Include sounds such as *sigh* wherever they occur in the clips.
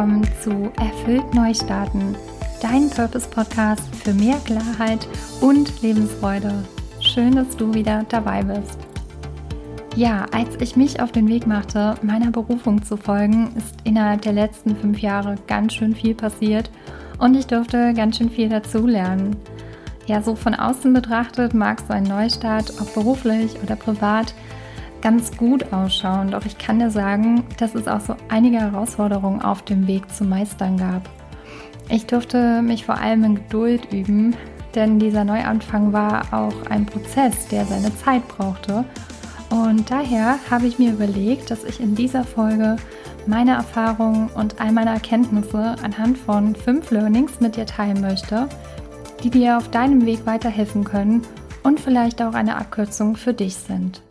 willkommen zu Erfüllt Neustarten, dein Purpose-Podcast für mehr Klarheit und Lebensfreude. Schön, dass du wieder dabei bist. Ja, als ich mich auf den Weg machte, meiner Berufung zu folgen, ist innerhalb der letzten fünf Jahre ganz schön viel passiert und ich durfte ganz schön viel dazulernen. Ja, so von außen betrachtet mag so ein Neustart, ob beruflich oder privat, ganz gut ausschauen. Doch ich kann dir sagen, dass es auch so einige Herausforderungen auf dem Weg zu meistern gab. Ich durfte mich vor allem in Geduld üben, denn dieser Neuanfang war auch ein Prozess, der seine Zeit brauchte. Und daher habe ich mir überlegt, dass ich in dieser Folge meine Erfahrungen und all meine Erkenntnisse anhand von fünf Learnings mit dir teilen möchte, die dir auf deinem Weg weiterhelfen können und vielleicht auch eine Abkürzung für dich sind.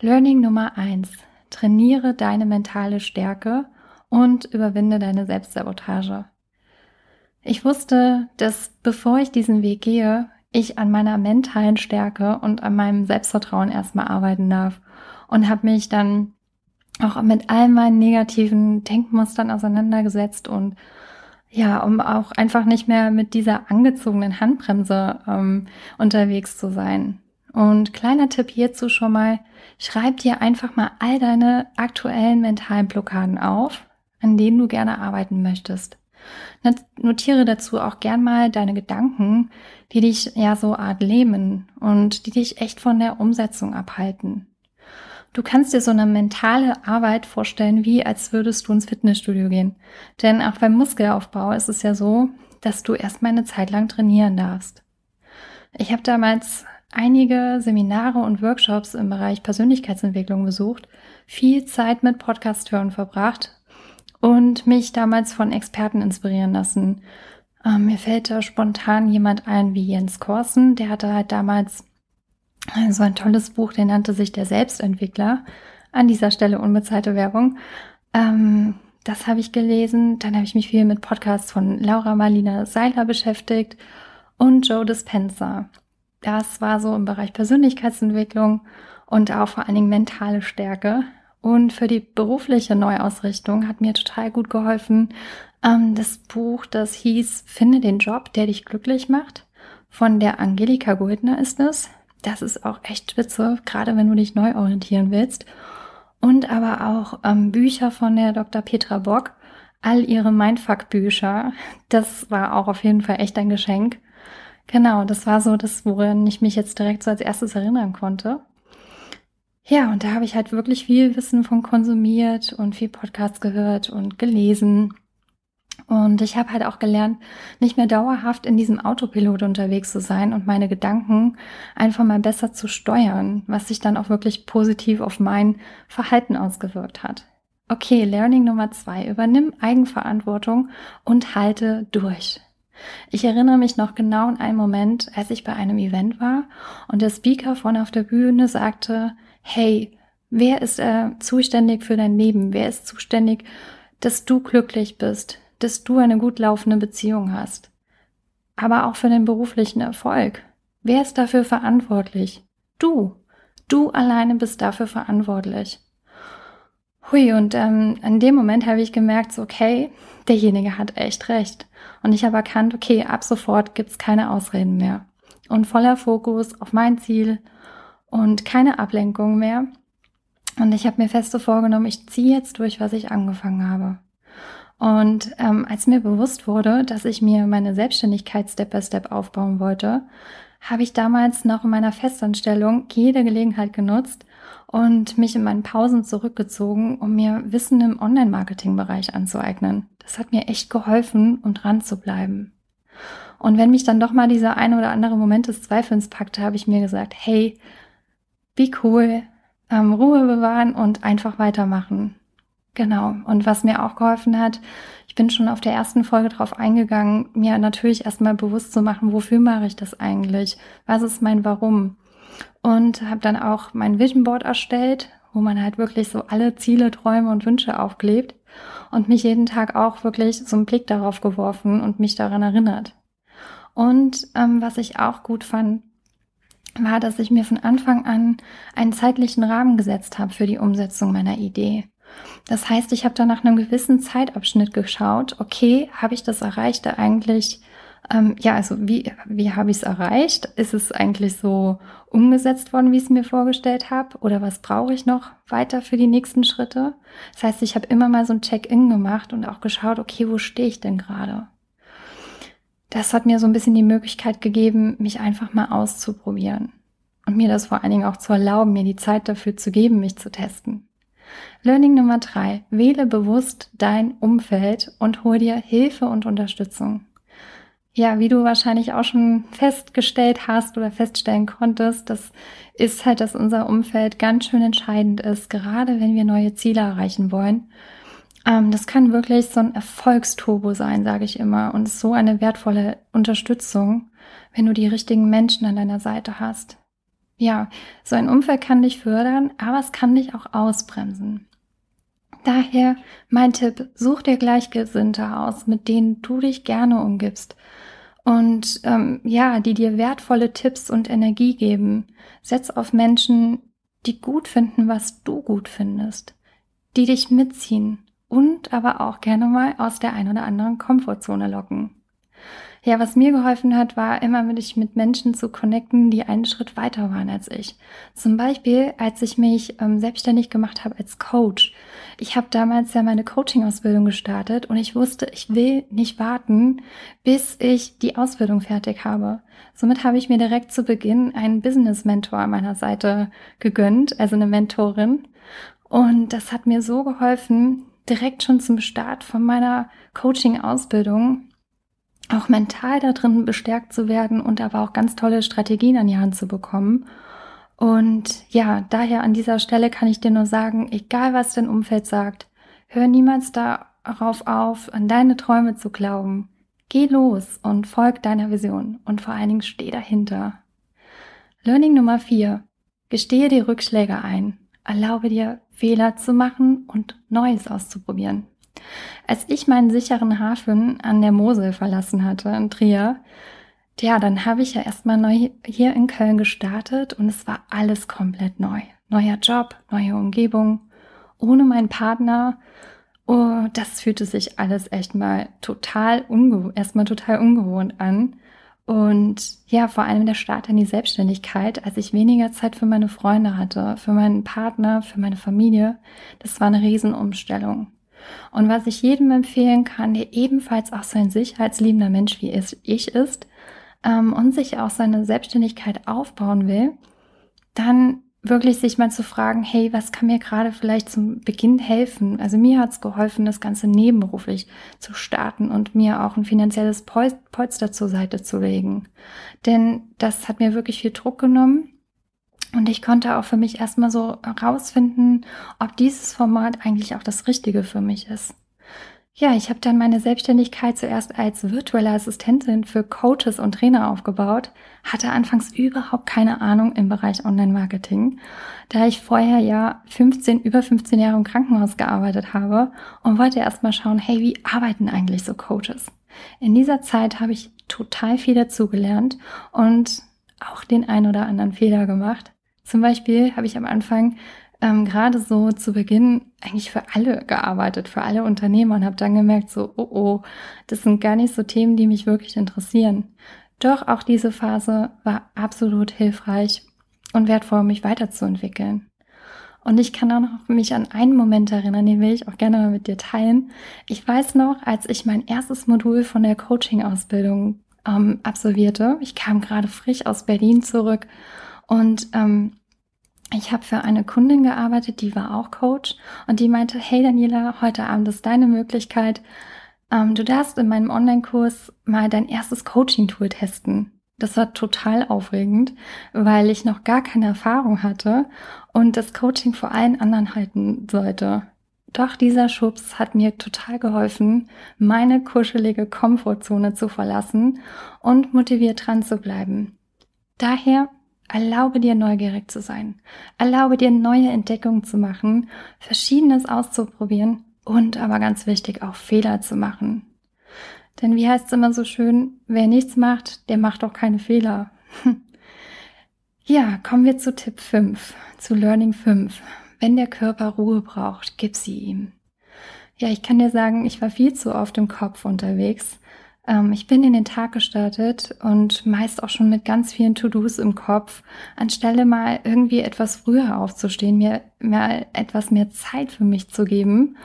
Learning Nummer eins: Trainiere deine mentale Stärke und überwinde deine Selbstsabotage. Ich wusste, dass bevor ich diesen Weg gehe, ich an meiner mentalen Stärke und an meinem Selbstvertrauen erstmal arbeiten darf und habe mich dann auch mit all meinen negativen Denkmustern auseinandergesetzt und ja, um auch einfach nicht mehr mit dieser angezogenen Handbremse ähm, unterwegs zu sein. Und kleiner Tipp hierzu schon mal, schreib dir einfach mal all deine aktuellen mentalen Blockaden auf, an denen du gerne arbeiten möchtest. Notiere dazu auch gern mal deine Gedanken, die dich ja so art lähmen und die dich echt von der Umsetzung abhalten. Du kannst dir so eine mentale Arbeit vorstellen, wie als würdest du ins Fitnessstudio gehen. Denn auch beim Muskelaufbau ist es ja so, dass du erstmal eine Zeit lang trainieren darfst. Ich habe damals einige Seminare und Workshops im Bereich Persönlichkeitsentwicklung besucht, viel Zeit mit Podcast-Hören verbracht und mich damals von Experten inspirieren lassen. Ähm, mir fällt da spontan jemand ein wie Jens Korsen, der hatte halt damals so ein tolles Buch, der nannte sich Der Selbstentwickler. An dieser Stelle unbezahlte Werbung. Ähm, das habe ich gelesen. Dann habe ich mich viel mit Podcasts von Laura Marlina Seiler beschäftigt und Joe Dispenza das war so im Bereich Persönlichkeitsentwicklung und auch vor allen Dingen mentale Stärke. Und für die berufliche Neuausrichtung hat mir total gut geholfen ähm, das Buch, das hieß Finde den Job, der dich glücklich macht. Von der Angelika Goldner ist es. Das ist auch echt spitze, gerade wenn du dich neu orientieren willst. Und aber auch ähm, Bücher von der Dr. Petra Bock. All ihre Mindfuck-Bücher. Das war auch auf jeden Fall echt ein Geschenk. Genau, das war so das, woran ich mich jetzt direkt so als erstes erinnern konnte. Ja, und da habe ich halt wirklich viel Wissen von konsumiert und viel Podcasts gehört und gelesen. Und ich habe halt auch gelernt, nicht mehr dauerhaft in diesem Autopilot unterwegs zu sein und meine Gedanken einfach mal besser zu steuern, was sich dann auch wirklich positiv auf mein Verhalten ausgewirkt hat. Okay, Learning Nummer zwei. Übernimm Eigenverantwortung und halte durch. Ich erinnere mich noch genau an einen Moment, als ich bei einem Event war und der Speaker vorne auf der Bühne sagte, hey, wer ist äh, zuständig für dein Leben? Wer ist zuständig, dass du glücklich bist, dass du eine gut laufende Beziehung hast? Aber auch für den beruflichen Erfolg. Wer ist dafür verantwortlich? Du. Du alleine bist dafür verantwortlich. Hui, und ähm, in dem Moment habe ich gemerkt, so, okay, derjenige hat echt recht. Und ich habe erkannt, okay, ab sofort gibt's keine Ausreden mehr. Und voller Fokus auf mein Ziel und keine Ablenkung mehr. Und ich habe mir feste vorgenommen, ich ziehe jetzt durch, was ich angefangen habe. Und ähm, als mir bewusst wurde, dass ich mir meine Selbstständigkeit Step by Step aufbauen wollte, habe ich damals noch in meiner Festanstellung jede Gelegenheit genutzt, und mich in meinen Pausen zurückgezogen, um mir Wissen im Online-Marketing-Bereich anzueignen. Das hat mir echt geholfen, um dran zu bleiben. Und wenn mich dann doch mal dieser eine oder andere Moment des Zweifelns packte, habe ich mir gesagt, hey, be cool, ähm, Ruhe bewahren und einfach weitermachen. Genau. Und was mir auch geholfen hat, ich bin schon auf der ersten Folge drauf eingegangen, mir natürlich erstmal bewusst zu machen, wofür mache ich das eigentlich? Was ist mein Warum? Und habe dann auch mein Vision Board erstellt, wo man halt wirklich so alle Ziele, Träume und Wünsche aufklebt und mich jeden Tag auch wirklich so einen Blick darauf geworfen und mich daran erinnert. Und ähm, was ich auch gut fand, war, dass ich mir von Anfang an einen zeitlichen Rahmen gesetzt habe für die Umsetzung meiner Idee. Das heißt, ich habe da nach einem gewissen Zeitabschnitt geschaut, okay, habe ich das Erreichte eigentlich, ähm, ja, also wie, wie habe ich es erreicht? Ist es eigentlich so umgesetzt worden, wie ich es mir vorgestellt habe? Oder was brauche ich noch weiter für die nächsten Schritte? Das heißt, ich habe immer mal so ein Check-in gemacht und auch geschaut, okay, wo stehe ich denn gerade? Das hat mir so ein bisschen die Möglichkeit gegeben, mich einfach mal auszuprobieren. Und mir das vor allen Dingen auch zu erlauben, mir die Zeit dafür zu geben, mich zu testen. Learning Nummer drei. Wähle bewusst dein Umfeld und hol dir Hilfe und Unterstützung. Ja, wie du wahrscheinlich auch schon festgestellt hast oder feststellen konntest, das ist halt, dass unser Umfeld ganz schön entscheidend ist, gerade wenn wir neue Ziele erreichen wollen. Ähm, das kann wirklich so ein Erfolgsturbo sein, sage ich immer, und so eine wertvolle Unterstützung, wenn du die richtigen Menschen an deiner Seite hast. Ja, so ein Umfeld kann dich fördern, aber es kann dich auch ausbremsen. Daher mein Tipp, such dir Gleichgesinnte aus, mit denen du dich gerne umgibst. Und ähm, ja, die dir wertvolle Tipps und Energie geben. Setz auf Menschen, die gut finden, was du gut findest, die dich mitziehen und aber auch gerne mal aus der ein oder anderen Komfortzone locken. Ja, was mir geholfen hat, war immer mich mit Menschen zu connecten, die einen Schritt weiter waren als ich. Zum Beispiel, als ich mich ähm, selbstständig gemacht habe als Coach. Ich habe damals ja meine Coaching-Ausbildung gestartet und ich wusste, ich will nicht warten, bis ich die Ausbildung fertig habe. Somit habe ich mir direkt zu Beginn einen Business-Mentor an meiner Seite gegönnt, also eine Mentorin. Und das hat mir so geholfen, direkt schon zum Start von meiner Coaching-Ausbildung auch mental da drin bestärkt zu werden und aber auch ganz tolle Strategien an die Hand zu bekommen. Und ja, daher an dieser Stelle kann ich dir nur sagen, egal was dein Umfeld sagt, hör niemals darauf auf, an deine Träume zu glauben. Geh los und folg deiner Vision und vor allen Dingen steh dahinter. Learning Nummer vier: Gestehe die Rückschläge ein. Erlaube dir, Fehler zu machen und Neues auszuprobieren. Als ich meinen sicheren Hafen an der Mosel verlassen hatte, in Trier, ja, dann habe ich ja erstmal neu hier in Köln gestartet und es war alles komplett neu. Neuer Job, neue Umgebung, ohne meinen Partner. Oh, das fühlte sich alles echt mal total erstmal total ungewohnt an. Und ja, vor allem der Start in die Selbstständigkeit, als ich weniger Zeit für meine Freunde hatte, für meinen Partner, für meine Familie, das war eine Riesenumstellung. Und was ich jedem empfehlen kann, der ebenfalls auch so ein sicherheitsliebender Mensch wie ich ist ähm, und sich auch seine Selbstständigkeit aufbauen will, dann wirklich sich mal zu fragen, hey, was kann mir gerade vielleicht zum Beginn helfen? Also mir hat es geholfen, das Ganze nebenberuflich zu starten und mir auch ein finanzielles Polster zur Seite zu legen. Denn das hat mir wirklich viel Druck genommen und ich konnte auch für mich erstmal so herausfinden, ob dieses Format eigentlich auch das Richtige für mich ist. Ja, ich habe dann meine Selbstständigkeit zuerst als virtuelle Assistentin für Coaches und Trainer aufgebaut, hatte anfangs überhaupt keine Ahnung im Bereich Online-Marketing, da ich vorher ja 15, über 15 Jahre im Krankenhaus gearbeitet habe und wollte erstmal schauen, hey, wie arbeiten eigentlich so Coaches? In dieser Zeit habe ich total viel dazugelernt und auch den ein oder anderen Fehler gemacht. Zum Beispiel habe ich am Anfang ähm, gerade so zu Beginn eigentlich für alle gearbeitet, für alle Unternehmer und habe dann gemerkt, so, oh oh, das sind gar nicht so Themen, die mich wirklich interessieren. Doch auch diese Phase war absolut hilfreich und wertvoll, mich weiterzuentwickeln. Und ich kann auch noch mich an einen Moment erinnern, den will ich auch gerne mal mit dir teilen. Ich weiß noch, als ich mein erstes Modul von der Coaching-Ausbildung ähm, absolvierte, ich kam gerade frisch aus Berlin zurück und ähm, ich habe für eine Kundin gearbeitet, die war auch Coach und die meinte, hey Daniela, heute Abend ist deine Möglichkeit. Ähm, du darfst in meinem Online-Kurs mal dein erstes Coaching-Tool testen. Das war total aufregend, weil ich noch gar keine Erfahrung hatte und das Coaching vor allen anderen halten sollte. Doch dieser Schubs hat mir total geholfen, meine kuschelige Komfortzone zu verlassen und motiviert dran zu bleiben. Daher Erlaube dir neugierig zu sein. Erlaube dir neue Entdeckungen zu machen, verschiedenes auszuprobieren und aber ganz wichtig auch Fehler zu machen. Denn wie heißt es immer so schön, wer nichts macht, der macht auch keine Fehler. *laughs* ja, kommen wir zu Tipp 5, zu Learning 5. wenn der Körper Ruhe braucht, gib sie ihm. Ja, ich kann dir sagen, ich war viel zu oft im Kopf unterwegs. Ähm, ich bin in den Tag gestartet und meist auch schon mit ganz vielen To-Dos im Kopf, anstelle mal irgendwie etwas früher aufzustehen, mir mal etwas mehr Zeit für mich zu geben,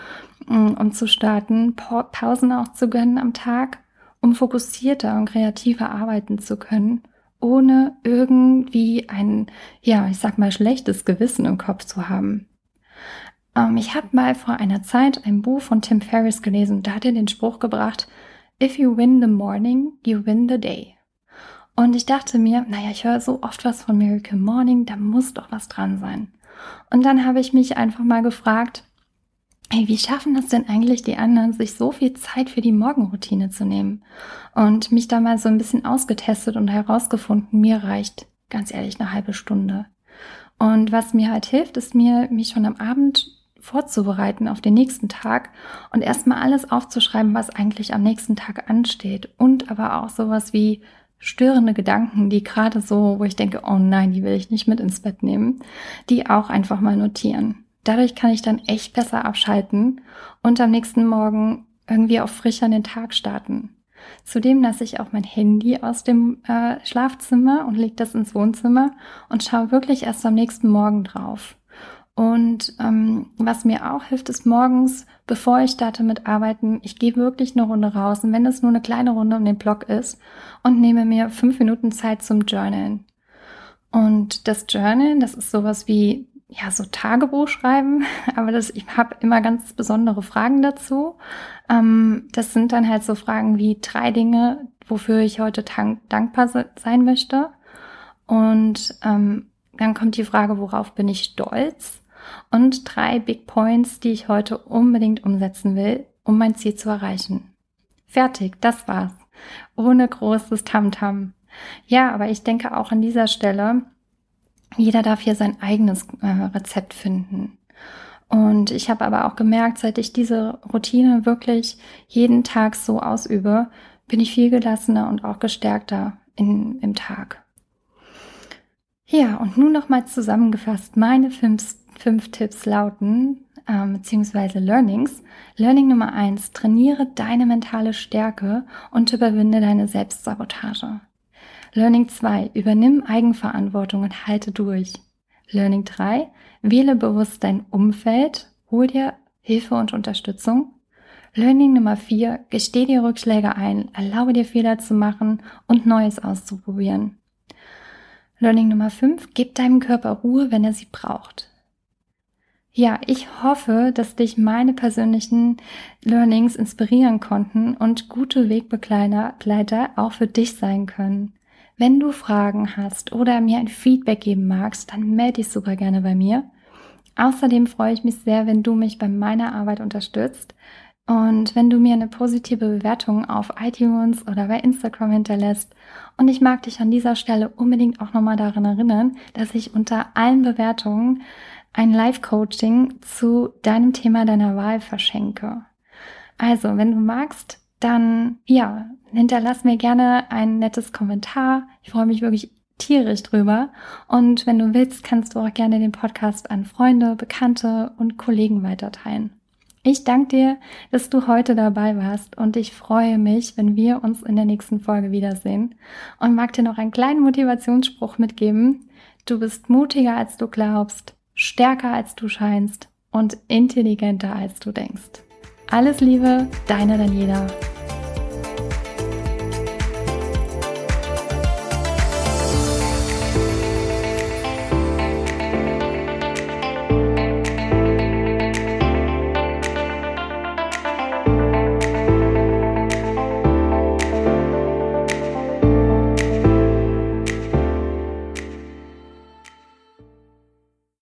mm, um zu starten, pa Pausen auch zu gönnen am Tag, um fokussierter und kreativer arbeiten zu können ohne irgendwie ein, ja, ich sag mal, schlechtes Gewissen im Kopf zu haben. Ähm, ich habe mal vor einer Zeit ein Buch von Tim Ferriss gelesen, da hat er den Spruch gebracht, If you win the morning, you win the day. Und ich dachte mir, naja, ich höre so oft was von Miracle Morning, da muss doch was dran sein. Und dann habe ich mich einfach mal gefragt, hey, wie schaffen das denn eigentlich die anderen, sich so viel Zeit für die Morgenroutine zu nehmen? Und mich da mal so ein bisschen ausgetestet und herausgefunden, mir reicht ganz ehrlich eine halbe Stunde. Und was mir halt hilft, ist mir, mich schon am Abend vorzubereiten auf den nächsten Tag und erstmal alles aufzuschreiben, was eigentlich am nächsten Tag ansteht. Und aber auch sowas wie störende Gedanken, die gerade so, wo ich denke, oh nein, die will ich nicht mit ins Bett nehmen, die auch einfach mal notieren. Dadurch kann ich dann echt besser abschalten und am nächsten Morgen irgendwie auch frischer in den Tag starten. Zudem lasse ich auch mein Handy aus dem äh, Schlafzimmer und lege das ins Wohnzimmer und schaue wirklich erst am nächsten Morgen drauf. Und ähm, was mir auch hilft, ist morgens, bevor ich starte mit Arbeiten, ich gehe wirklich eine Runde raus, und wenn es nur eine kleine Runde um den Block ist, und nehme mir fünf Minuten Zeit zum Journalen. Und das Journalen, das ist sowas wie ja, so Tagebuch schreiben, *laughs* aber das, ich habe immer ganz besondere Fragen dazu. Ähm, das sind dann halt so Fragen wie drei Dinge, wofür ich heute dankbar sein möchte. Und ähm, dann kommt die Frage, worauf bin ich stolz? Und drei Big Points, die ich heute unbedingt umsetzen will, um mein Ziel zu erreichen. Fertig, das war's. Ohne großes Tamtam. -Tam. Ja, aber ich denke auch an dieser Stelle, jeder darf hier sein eigenes äh, Rezept finden. Und ich habe aber auch gemerkt, seit ich diese Routine wirklich jeden Tag so ausübe, bin ich viel gelassener und auch gestärkter in, im Tag. Ja, und nun nochmal zusammengefasst, meine fünf, fünf Tipps lauten, ähm, beziehungsweise Learnings. Learning Nummer eins, trainiere deine mentale Stärke und überwinde deine Selbstsabotage. Learning 2. Übernimm Eigenverantwortung und halte durch. Learning 3. Wähle bewusst dein Umfeld. Hol dir Hilfe und Unterstützung. Learning Nummer 4. Gesteh dir Rückschläge ein. Erlaube dir Fehler zu machen und Neues auszuprobieren. Learning Nummer 5. Gib deinem Körper Ruhe, wenn er sie braucht. Ja, ich hoffe, dass dich meine persönlichen Learnings inspirieren konnten und gute Wegbegleiter auch für dich sein können. Wenn du Fragen hast oder mir ein Feedback geben magst, dann melde dich super gerne bei mir. Außerdem freue ich mich sehr, wenn du mich bei meiner Arbeit unterstützt und wenn du mir eine positive Bewertung auf iTunes oder bei Instagram hinterlässt. Und ich mag dich an dieser Stelle unbedingt auch nochmal daran erinnern, dass ich unter allen Bewertungen ein Live-Coaching zu deinem Thema deiner Wahl verschenke. Also, wenn du magst, dann ja, hinterlass mir gerne ein nettes Kommentar. Ich freue mich wirklich tierisch drüber. Und wenn du willst, kannst du auch gerne den Podcast an Freunde, Bekannte und Kollegen weiterteilen. Ich danke dir, dass du heute dabei warst und ich freue mich, wenn wir uns in der nächsten Folge wiedersehen und mag dir noch einen kleinen Motivationsspruch mitgeben. Du bist mutiger als du glaubst, stärker als du scheinst und intelligenter als du denkst. Alles Liebe, deine Daniela.